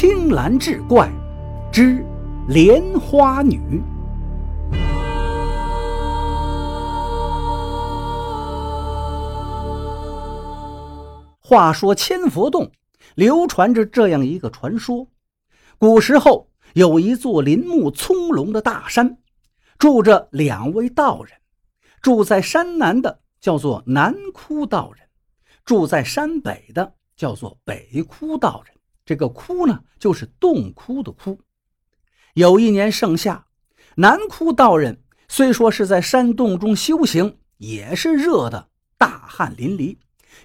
青蓝志怪之莲花女。话说千佛洞流传着这样一个传说：古时候有一座林木葱茏的大山，住着两位道人。住在山南的叫做南窟道人，住在山北的叫做北窟道人。这个窟呢，就是洞窟的窟。有一年盛夏，南窟道人虽说是在山洞中修行，也是热的大汗淋漓。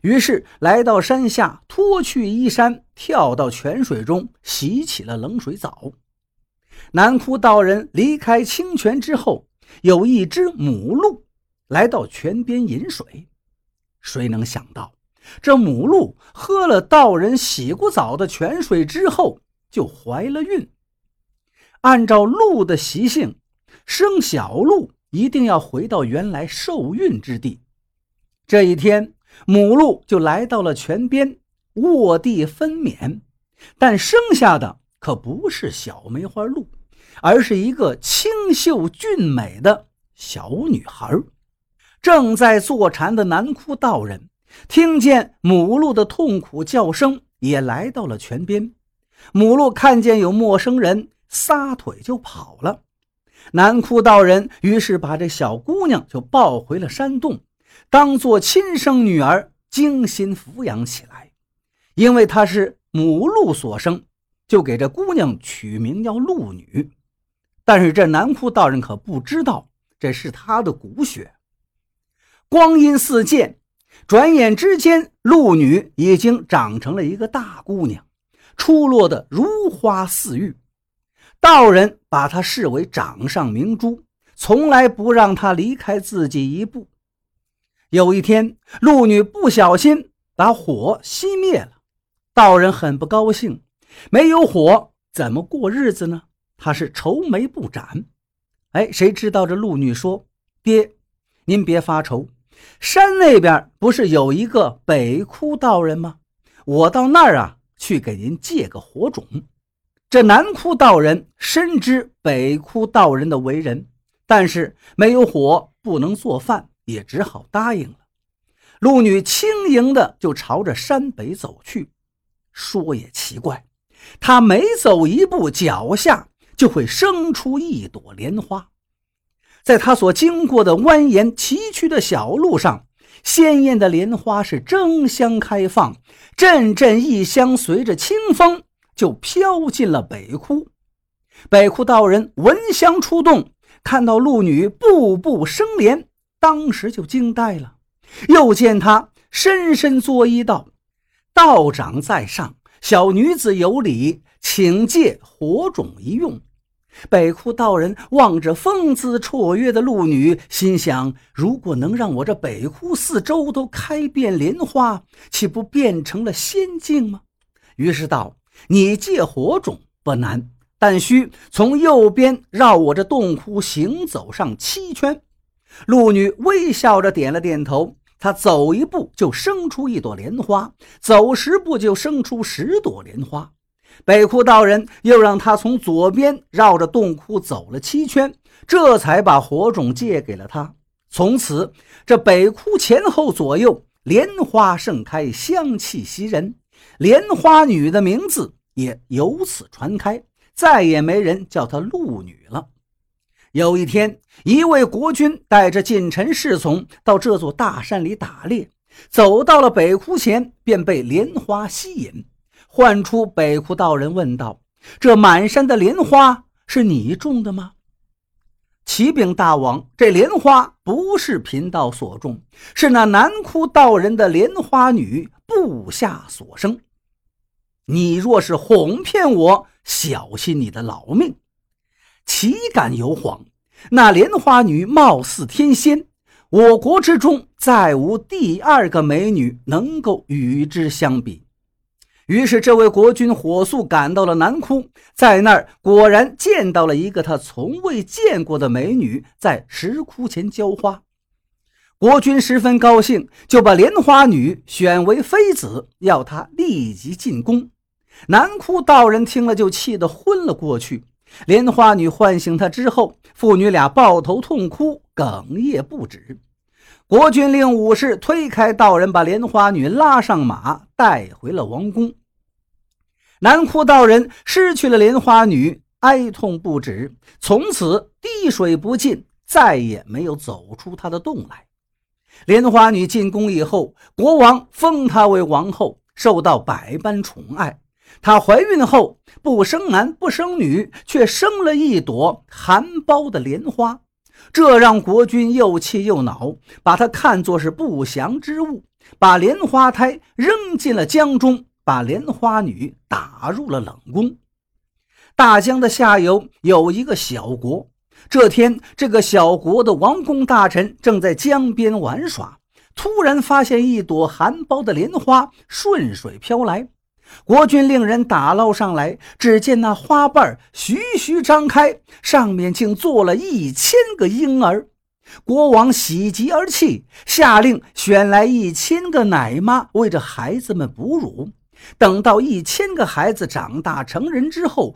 于是来到山下，脱去衣衫，跳到泉水中洗起了冷水澡。南窟道人离开清泉之后，有一只母鹿来到泉边饮水。谁能想到，这母鹿喝了道人洗过澡的泉水之后，就怀了孕。按照鹿的习性，生小鹿一定要回到原来受孕之地。这一天。母鹿就来到了泉边，卧地分娩，但生下的可不是小梅花鹿，而是一个清秀俊美的小女孩。正在坐禅的南窟道人听见母鹿的痛苦叫声，也来到了泉边。母鹿看见有陌生人，撒腿就跑了。南枯道人于是把这小姑娘就抱回了山洞。当做亲生女儿精心抚养起来，因为她是母鹿所生，就给这姑娘取名叫鹿女。但是这南枯道人可不知道这是他的骨血。光阴似箭，转眼之间，鹿女已经长成了一个大姑娘，出落得如花似玉。道人把她视为掌上明珠，从来不让她离开自己一步。有一天，鹿女不小心把火熄灭了，道人很不高兴。没有火怎么过日子呢？他是愁眉不展。哎，谁知道这鹿女说：“爹，您别发愁，山那边不是有一个北窟道人吗？我到那儿啊去给您借个火种。”这南窟道人深知北窟道人的为人，但是没有火不能做饭。也只好答应了。鹿女轻盈的就朝着山北走去。说也奇怪，她每走一步，脚下就会生出一朵莲花。在他所经过的蜿蜒崎岖的小路上，鲜艳的莲花是争相开放，阵阵异香随着清风就飘进了北窟。北窟道人闻香出动，看到鹿女步步生莲。当时就惊呆了，又见他深深作揖道：“道长在上，小女子有礼，请借火种一用。”北窟道人望着风姿绰约的鹿女，心想：如果能让我这北窟四周都开遍莲花，岂不变成了仙境吗？于是道：“你借火种不难，但需从右边绕我这洞窟行走上七圈。”鹿女微笑着点了点头，她走一步就生出一朵莲花，走十步就生出十朵莲花。北窟道人又让他从左边绕着洞窟走了七圈，这才把火种借给了他。从此，这北窟前后左右莲花盛开，香气袭人，莲花女的名字也由此传开，再也没人叫她鹿女了。有一天，一位国君带着近臣侍从到这座大山里打猎，走到了北窟前，便被莲花吸引，唤出北窟道人问道：“这满山的莲花是你种的吗？”启禀大王，这莲花不是贫道所种，是那南窟道人的莲花女部下所生。你若是哄骗我，小心你的老命！岂敢有谎！那莲花女貌似天仙，我国之中再无第二个美女能够与之相比。于是，这位国君火速赶到了南窟，在那儿果然见到了一个他从未见过的美女，在石窟前浇花。国君十分高兴，就把莲花女选为妃子，要她立即进宫。南窟道人听了就气得昏了过去。莲花女唤醒他之后，父女俩抱头痛哭，哽咽不止。国君令武士推开道人，把莲花女拉上马，带回了王宫。南哭道人失去了莲花女，哀痛不止，从此滴水不进，再也没有走出他的洞来。莲花女进宫以后，国王封她为王后，受到百般宠爱。她怀孕后不生男不生女，却生了一朵含苞的莲花，这让国君又气又恼，把他看作是不祥之物，把莲花胎扔进了江中，把莲花女打入了冷宫。大江的下游有一个小国，这天，这个小国的王公大臣正在江边玩耍，突然发现一朵含苞的莲花顺水飘来。国君令人打捞上来，只见那花瓣徐徐张开，上面竟坐了一千个婴儿。国王喜极而泣，下令选来一千个奶妈为这孩子们哺乳。等到一千个孩子长大成人之后，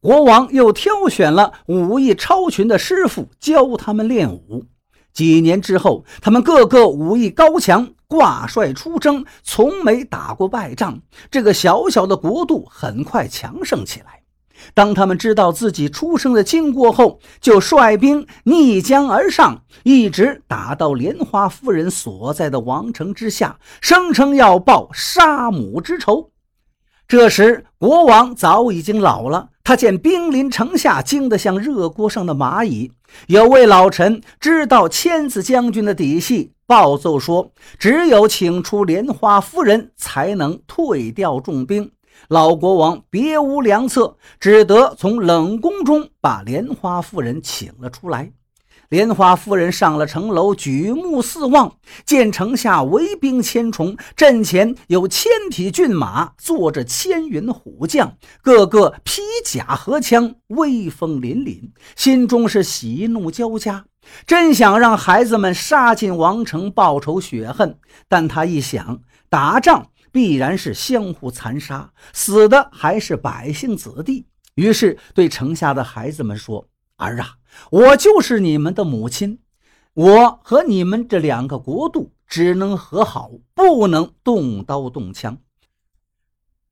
国王又挑选了武艺超群的师傅教他们练武。几年之后，他们个个武艺高强。挂帅出征，从没打过败仗。这个小小的国度很快强盛起来。当他们知道自己出生的经过后，就率兵逆江而上，一直打到莲花夫人所在的王城之下，声称要报杀母之仇。这时，国王早已经老了。他见兵临城下，惊得像热锅上的蚂蚁。有位老臣知道千子将军的底细，暴奏说，只有请出莲花夫人，才能退掉重兵。老国王别无良策，只得从冷宫中把莲花夫人请了出来。莲花夫人上了城楼，举目四望，见城下围兵千重，阵前有千匹骏马，坐着千员虎将，个个披甲荷枪，威风凛凛，心中是喜怒交加，真想让孩子们杀进王城报仇雪恨。但他一想，打仗必然是相互残杀，死的还是百姓子弟，于是对城下的孩子们说：“儿啊！”我就是你们的母亲，我和你们这两个国度只能和好，不能动刀动枪。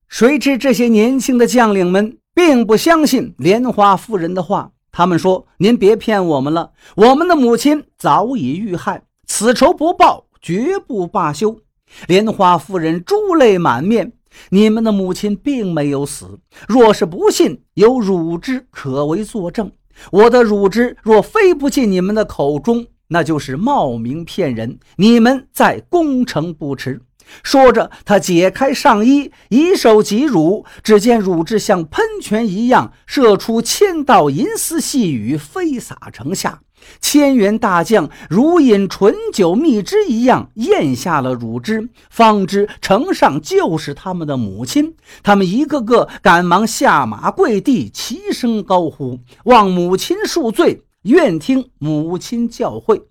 谁知这些年轻的将领们并不相信莲花夫人的话，他们说：“您别骗我们了，我们的母亲早已遇害，此仇不报，绝不罢休。”莲花夫人珠泪满面：“你们的母亲并没有死，若是不信，有乳汁可为作证。”我的乳汁若飞不进你们的口中，那就是冒名骗人。你们再攻城不迟。说着，他解开上衣，以手挤乳，只见乳汁像喷泉一样射出千道银丝细雨，飞洒城下。千员大将如饮醇酒蜜汁一样咽下了乳汁，方知城上就是他们的母亲。他们一个个赶忙下马跪地，齐声高呼，望母亲恕罪，愿听母亲教诲。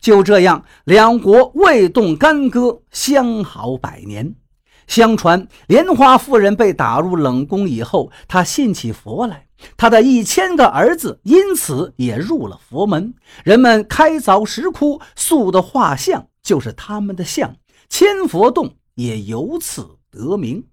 就这样，两国未动干戈，相好百年。相传，莲花夫人被打入冷宫以后，她信起佛来，他的一千个儿子因此也入了佛门。人们开凿石窟塑的画像，就是他们的像，千佛洞也由此得名。